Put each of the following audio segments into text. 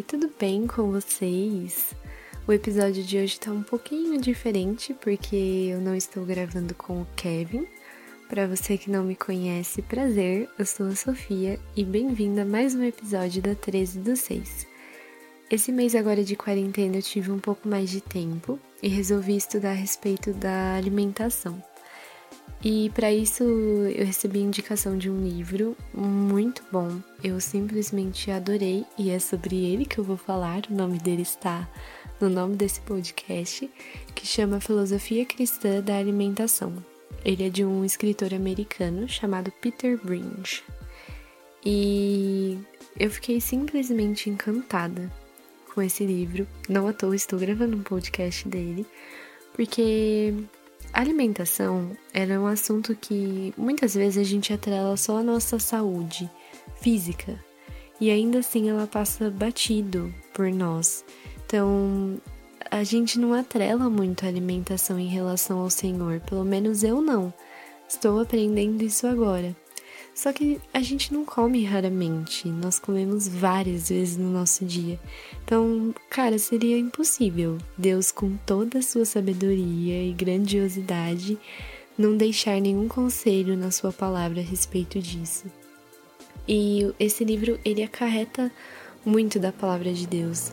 Oiê, tudo bem com vocês? O episódio de hoje tá um pouquinho diferente porque eu não estou gravando com o Kevin. Para você que não me conhece, prazer, eu sou a Sofia e bem-vinda a mais um episódio da 13 do 6. Esse mês agora de quarentena eu tive um pouco mais de tempo e resolvi estudar a respeito da alimentação. E para isso eu recebi indicação de um livro muito bom. Eu simplesmente adorei e é sobre ele que eu vou falar. O nome dele está no nome desse podcast, que chama Filosofia Cristã da Alimentação. Ele é de um escritor americano chamado Peter Bringe. E eu fiquei simplesmente encantada com esse livro. Não à toa estou gravando um podcast dele, porque alimentação era um assunto que muitas vezes a gente atrela só a nossa saúde física e ainda assim ela passa batido por nós. Então, a gente não atrela muito a alimentação em relação ao Senhor, pelo menos eu não. Estou aprendendo isso agora. Só que a gente não come raramente, nós comemos várias vezes no nosso dia. Então, cara, seria impossível Deus, com toda a sua sabedoria e grandiosidade, não deixar nenhum conselho na sua palavra a respeito disso. E esse livro, ele acarreta muito da palavra de Deus.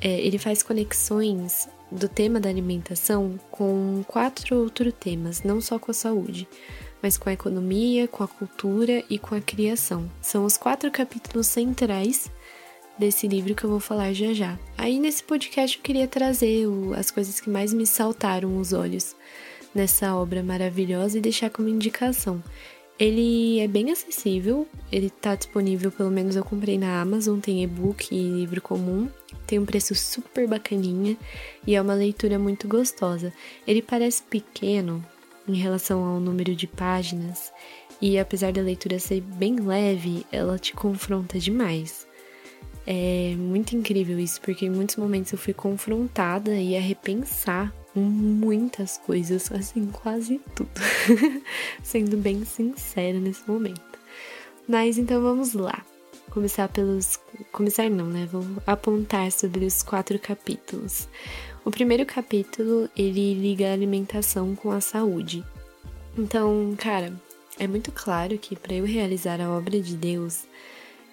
É, ele faz conexões do tema da alimentação com quatro outros temas, não só com a saúde mas com a economia, com a cultura e com a criação. São os quatro capítulos centrais desse livro que eu vou falar já já. Aí nesse podcast eu queria trazer as coisas que mais me saltaram os olhos nessa obra maravilhosa e deixar como indicação. Ele é bem acessível, ele está disponível, pelo menos eu comprei na Amazon, tem e-book e livro comum, tem um preço super bacaninha e é uma leitura muito gostosa. Ele parece pequeno, em relação ao número de páginas, e apesar da leitura ser bem leve, ela te confronta demais. É muito incrível isso, porque em muitos momentos eu fui confrontada e a repensar muitas coisas, assim, quase tudo. Sendo bem sincera nesse momento. Mas então vamos lá. Começar pelos. Começar não, né? Vou apontar sobre os quatro capítulos. O primeiro capítulo, ele liga a alimentação com a saúde. Então, cara, é muito claro que para eu realizar a obra de Deus,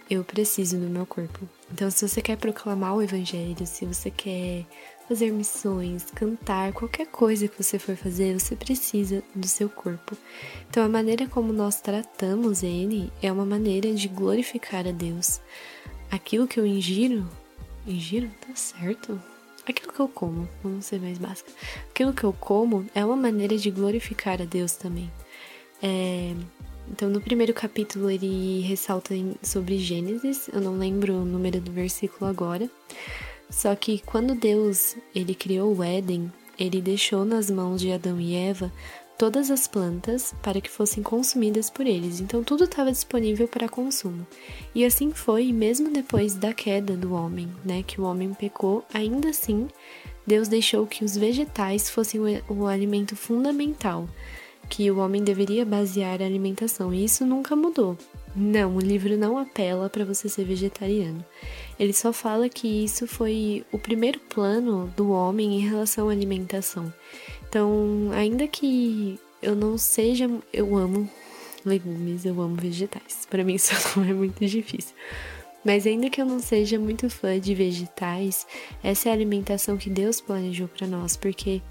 eu preciso do meu corpo. Então, se você quer proclamar o evangelho, se você quer fazer missões, cantar, qualquer coisa que você for fazer, você precisa do seu corpo. Então, a maneira como nós tratamos ele é uma maneira de glorificar a Deus. Aquilo que eu ingiro, ingiro, tá certo? Aquilo que eu como, vamos ser mais básica, aquilo que eu como é uma maneira de glorificar a Deus também. É, então, no primeiro capítulo, ele ressalta sobre Gênesis, eu não lembro o número do versículo agora, só que quando Deus ele criou o Éden, ele deixou nas mãos de Adão e Eva todas as plantas para que fossem consumidas por eles. Então tudo estava disponível para consumo. E assim foi, mesmo depois da queda do homem, né, que o homem pecou, ainda assim Deus deixou que os vegetais fossem o, o alimento fundamental, que o homem deveria basear a alimentação. E isso nunca mudou. Não, o livro não apela para você ser vegetariano. Ele só fala que isso foi o primeiro plano do homem em relação à alimentação. Então, ainda que eu não seja. Eu amo legumes, eu amo vegetais. Para mim, isso não é muito difícil. Mas ainda que eu não seja muito fã de vegetais, essa é a alimentação que Deus planejou para nós, porque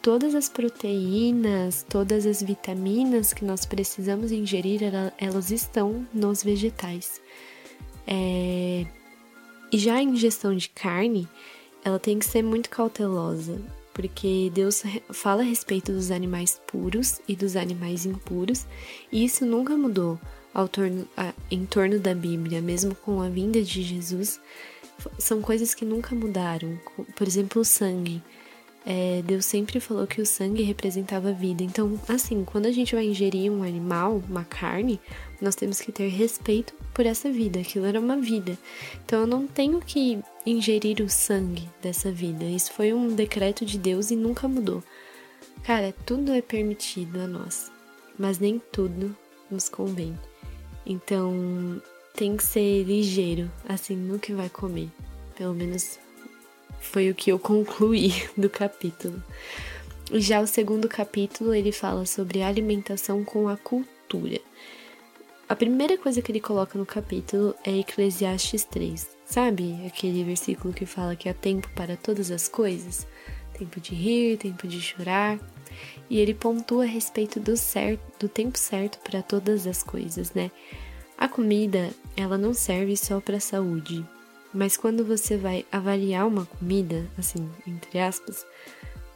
todas as proteínas, todas as vitaminas que nós precisamos ingerir, elas estão nos vegetais. É... E já a ingestão de carne, ela tem que ser muito cautelosa porque Deus fala a respeito dos animais puros e dos animais impuros, e isso nunca mudou ao torno, a, em torno da Bíblia, mesmo com a vinda de Jesus. São coisas que nunca mudaram. Por exemplo, o sangue. É, Deus sempre falou que o sangue representava vida. Então, assim, quando a gente vai ingerir um animal, uma carne, nós temos que ter respeito por essa vida. Aquilo era uma vida. Então, eu não tenho que ingerir o sangue dessa vida. Isso foi um decreto de Deus e nunca mudou. Cara, tudo é permitido a nós, mas nem tudo nos convém. Então, tem que ser ligeiro, assim, no que vai comer. Pelo menos foi o que eu concluí do capítulo. Já o segundo capítulo ele fala sobre alimentação com a cultura. A primeira coisa que ele coloca no capítulo é Eclesiastes 3. Sabe aquele versículo que fala que há tempo para todas as coisas? Tempo de rir, tempo de chorar. E ele pontua a respeito do certo, do tempo certo para todas as coisas, né? A comida, ela não serve só para saúde, mas quando você vai avaliar uma comida, assim, entre aspas,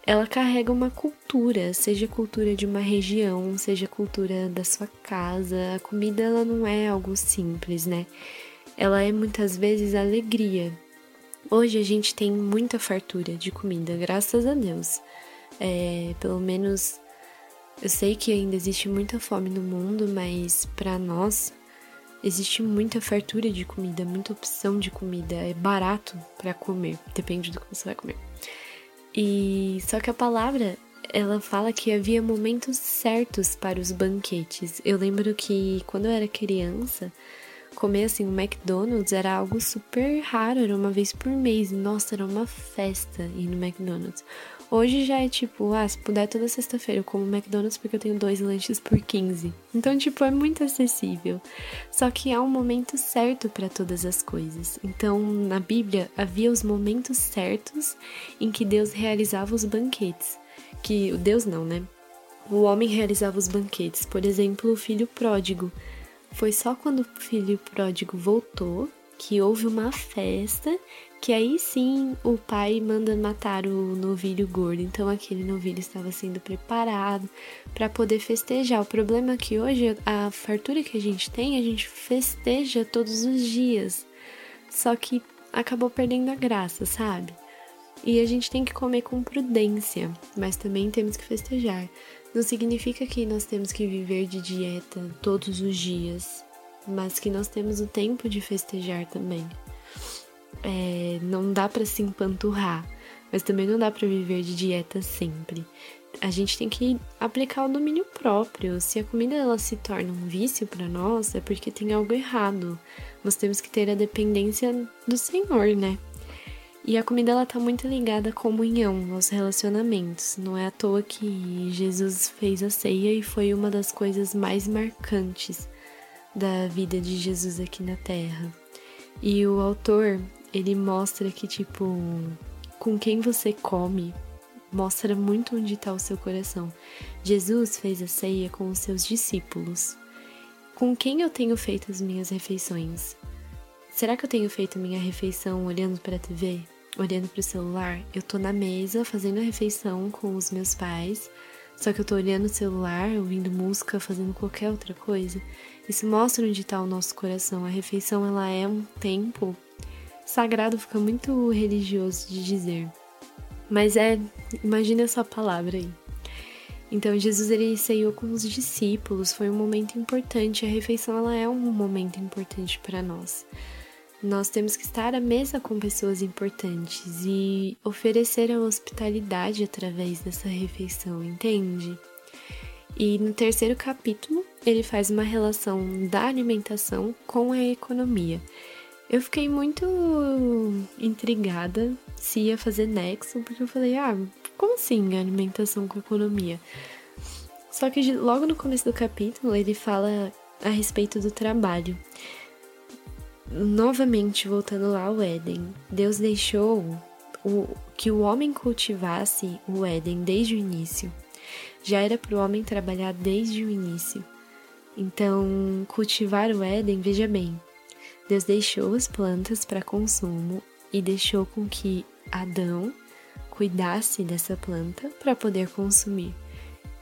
ela carrega uma cultura, seja cultura de uma região, seja cultura da sua casa. A comida ela não é algo simples, né? Ela é muitas vezes alegria. Hoje a gente tem muita fartura de comida, graças a Deus. É, pelo menos eu sei que ainda existe muita fome no mundo, mas para nós Existe muita fartura de comida, muita opção de comida, é barato para comer, depende do que você vai comer. E só que a palavra, ela fala que havia momentos certos para os banquetes. Eu lembro que quando eu era criança, comer assim um McDonald's era algo super raro, era uma vez por mês. Nossa, era uma festa ir no McDonald's. Hoje já é tipo, ah, se puder toda sexta-feira eu como McDonald's porque eu tenho dois lanches por 15. Então, tipo, é muito acessível. Só que há um momento certo para todas as coisas. Então, na Bíblia havia os momentos certos em que Deus realizava os banquetes. Que o Deus não, né? O homem realizava os banquetes. Por exemplo, o filho pródigo. Foi só quando o filho pródigo voltou que houve uma festa que aí sim o pai manda matar o novilho gordo. Então aquele novilho estava sendo preparado para poder festejar. O problema é que hoje a fartura que a gente tem, a gente festeja todos os dias. Só que acabou perdendo a graça, sabe? E a gente tem que comer com prudência, mas também temos que festejar. Não significa que nós temos que viver de dieta todos os dias, mas que nós temos o tempo de festejar também. É, não dá para se empanturrar, mas também não dá para viver de dieta sempre. A gente tem que aplicar o domínio próprio. Se a comida ela se torna um vício para nós, é porque tem algo errado. Nós temos que ter a dependência do Senhor, né? E a comida ela tá muito ligada à comunhão, aos relacionamentos. Não é à toa que Jesus fez a ceia e foi uma das coisas mais marcantes da vida de Jesus aqui na Terra. E o autor, ele mostra que, tipo, com quem você come, mostra muito onde está o seu coração. Jesus fez a ceia com os seus discípulos. Com quem eu tenho feito as minhas refeições? Será que eu tenho feito minha refeição olhando para a TV? Olhando para o celular? Eu tô na mesa fazendo a refeição com os meus pais, só que eu tô olhando o celular, ouvindo música, fazendo qualquer outra coisa. Isso mostra onde está o nosso coração. A refeição ela é um tempo sagrado, fica muito religioso de dizer. Mas é, imagina essa palavra aí. Então Jesus ele ceiou com os discípulos, foi um momento importante. A refeição ela é um momento importante para nós. Nós temos que estar à mesa com pessoas importantes e oferecer a hospitalidade através dessa refeição, entende? E no terceiro capítulo, ele faz uma relação da alimentação com a economia. Eu fiquei muito intrigada se ia fazer nexo, porque eu falei, ah, como assim alimentação com economia? Só que logo no começo do capítulo ele fala a respeito do trabalho. Novamente, voltando lá ao Éden, Deus deixou o, que o homem cultivasse o Éden desde o início já era para o homem trabalhar desde o início. Então, cultivar o Éden, veja bem, Deus deixou as plantas para consumo e deixou com que Adão cuidasse dessa planta para poder consumir.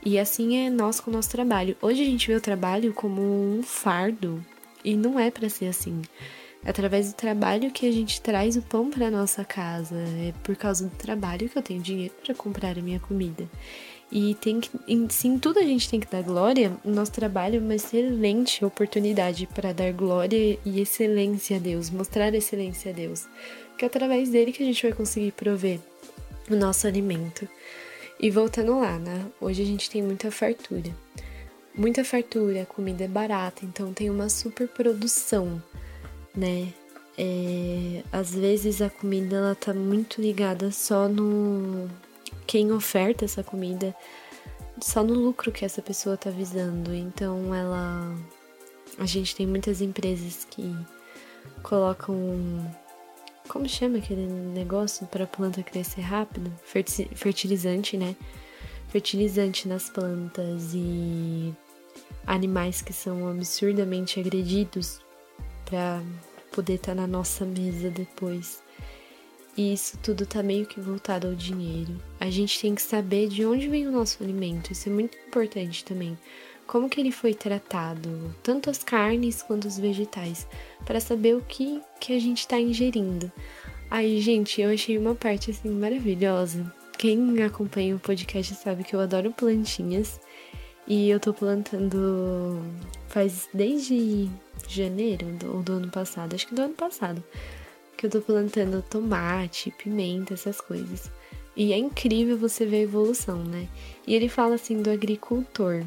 E assim é nós com o nosso trabalho. Hoje a gente vê o trabalho como um fardo e não é para ser assim. É através do trabalho que a gente traz o pão para nossa casa. É por causa do trabalho que eu tenho dinheiro para comprar a minha comida. E tem que, em, se em tudo a gente tem que dar glória, o nosso trabalho é uma excelente oportunidade para dar glória e excelência a Deus, mostrar excelência a Deus. Que é através dele que a gente vai conseguir prover o nosso alimento. E voltando lá, né? Hoje a gente tem muita fartura. Muita fartura, a comida é barata, então tem uma super produção, né? É, às vezes a comida ela tá muito ligada só no quem oferta essa comida, só no lucro que essa pessoa tá visando. Então ela a gente tem muitas empresas que colocam como chama aquele negócio para a planta crescer rápido? Fertilizante, né? Fertilizante nas plantas e animais que são absurdamente agredidos para poder estar tá na nossa mesa depois. E isso tudo tá meio que voltado ao dinheiro. A gente tem que saber de onde vem o nosso alimento, isso é muito importante também. Como que ele foi tratado, tanto as carnes quanto os vegetais, para saber o que, que a gente está ingerindo. Aí, gente, eu achei uma parte assim maravilhosa. Quem acompanha o podcast sabe que eu adoro plantinhas e eu tô plantando faz desde janeiro do, do ano passado, acho que do ano passado, que eu tô plantando tomate, pimenta, essas coisas. E é incrível você ver a evolução, né? E ele fala assim do agricultor,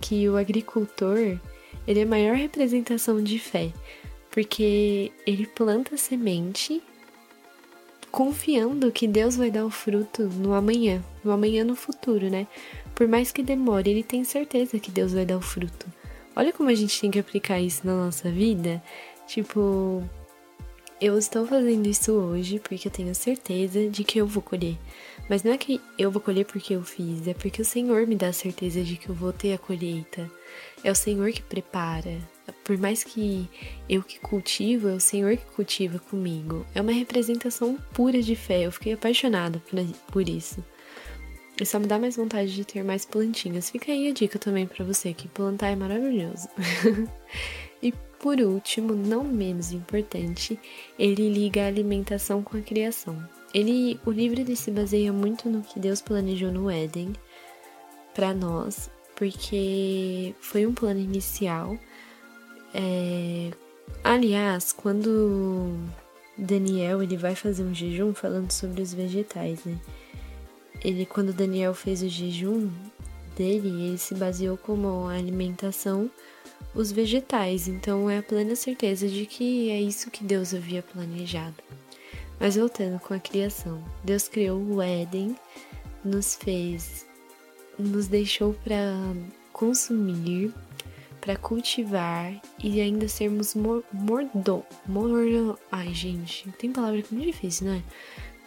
que o agricultor, ele é a maior representação de fé, porque ele planta semente confiando que Deus vai dar o fruto no amanhã, no amanhã no futuro, né? Por mais que demore, ele tem certeza que Deus vai dar o fruto. Olha como a gente tem que aplicar isso na nossa vida. Tipo, eu estou fazendo isso hoje porque eu tenho certeza de que eu vou colher. Mas não é que eu vou colher porque eu fiz, é porque o Senhor me dá a certeza de que eu vou ter a colheita. É o Senhor que prepara. Por mais que eu que cultivo, é o Senhor que cultiva comigo. É uma representação pura de fé. Eu fiquei apaixonada por isso. E só me dá mais vontade de ter mais plantinhas. Fica aí a dica também para você que plantar é maravilhoso. e por último, não menos importante, ele liga a alimentação com a criação. Ele, o livro ele se baseia muito no que Deus planejou no Éden para nós, porque foi um plano inicial. É, aliás, quando Daniel ele vai fazer um jejum falando sobre os vegetais, né? Ele quando Daniel fez o jejum dele, ele se baseou como alimentação os vegetais, então é a plena certeza de que é isso que Deus havia planejado. Mas voltando com a criação, Deus criou o Éden, nos fez, nos deixou para consumir, para cultivar e ainda sermos mor mordom, mor, ai gente, tem palavra que é muito difícil, não é?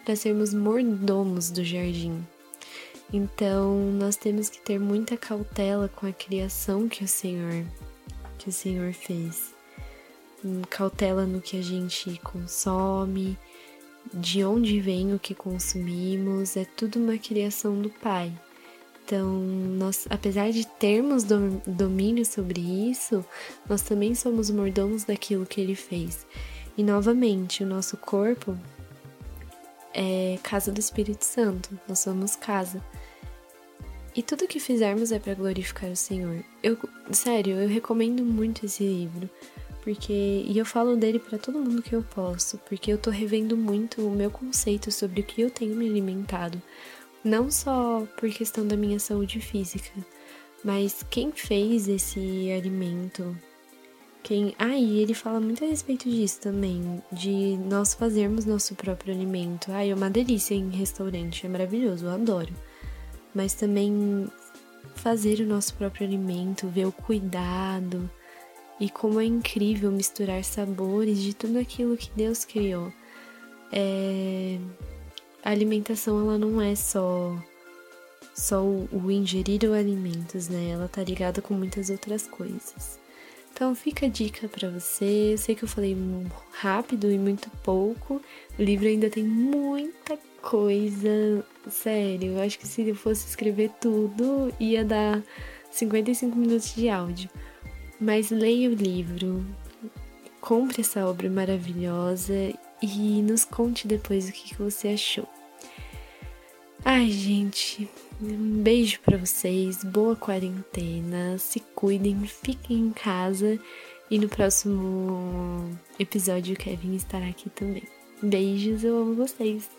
Para sermos mordomos do jardim. Então, nós temos que ter muita cautela com a criação que o Senhor que o Senhor fez. Hum, cautela no que a gente consome, de onde vem o que consumimos, é tudo uma criação do Pai. Então, nós, apesar de termos domínio sobre isso, nós também somos mordomos daquilo que ele fez. E novamente, o nosso corpo é casa do Espírito Santo, nós somos casa. E tudo que fizermos é para glorificar o Senhor. Eu, sério, eu recomendo muito esse livro, porque e eu falo dele para todo mundo que eu posso, porque eu tô revendo muito o meu conceito sobre o que eu tenho me alimentado, não só por questão da minha saúde física, mas quem fez esse alimento, quem. Ah, e ele fala muito a respeito disso também, de nós fazermos nosso próprio alimento. Ah, é uma delícia em restaurante, é maravilhoso, eu adoro. Mas também fazer o nosso próprio alimento, ver o cuidado e como é incrível misturar sabores de tudo aquilo que Deus criou. É... A alimentação ela não é só só o, o ingerir alimentos, né? Ela tá ligada com muitas outras coisas. Então fica a dica para você. Eu sei que eu falei rápido e muito pouco. O livro ainda tem muita coisa. Sério, eu acho que se eu fosse escrever tudo, ia dar 55 minutos de áudio. Mas leia o livro, compre essa obra maravilhosa e nos conte depois o que você achou. Ai, gente, um beijo para vocês, boa quarentena, se cuidem, fiquem em casa e no próximo episódio o Kevin estará aqui também. Beijos, eu amo vocês.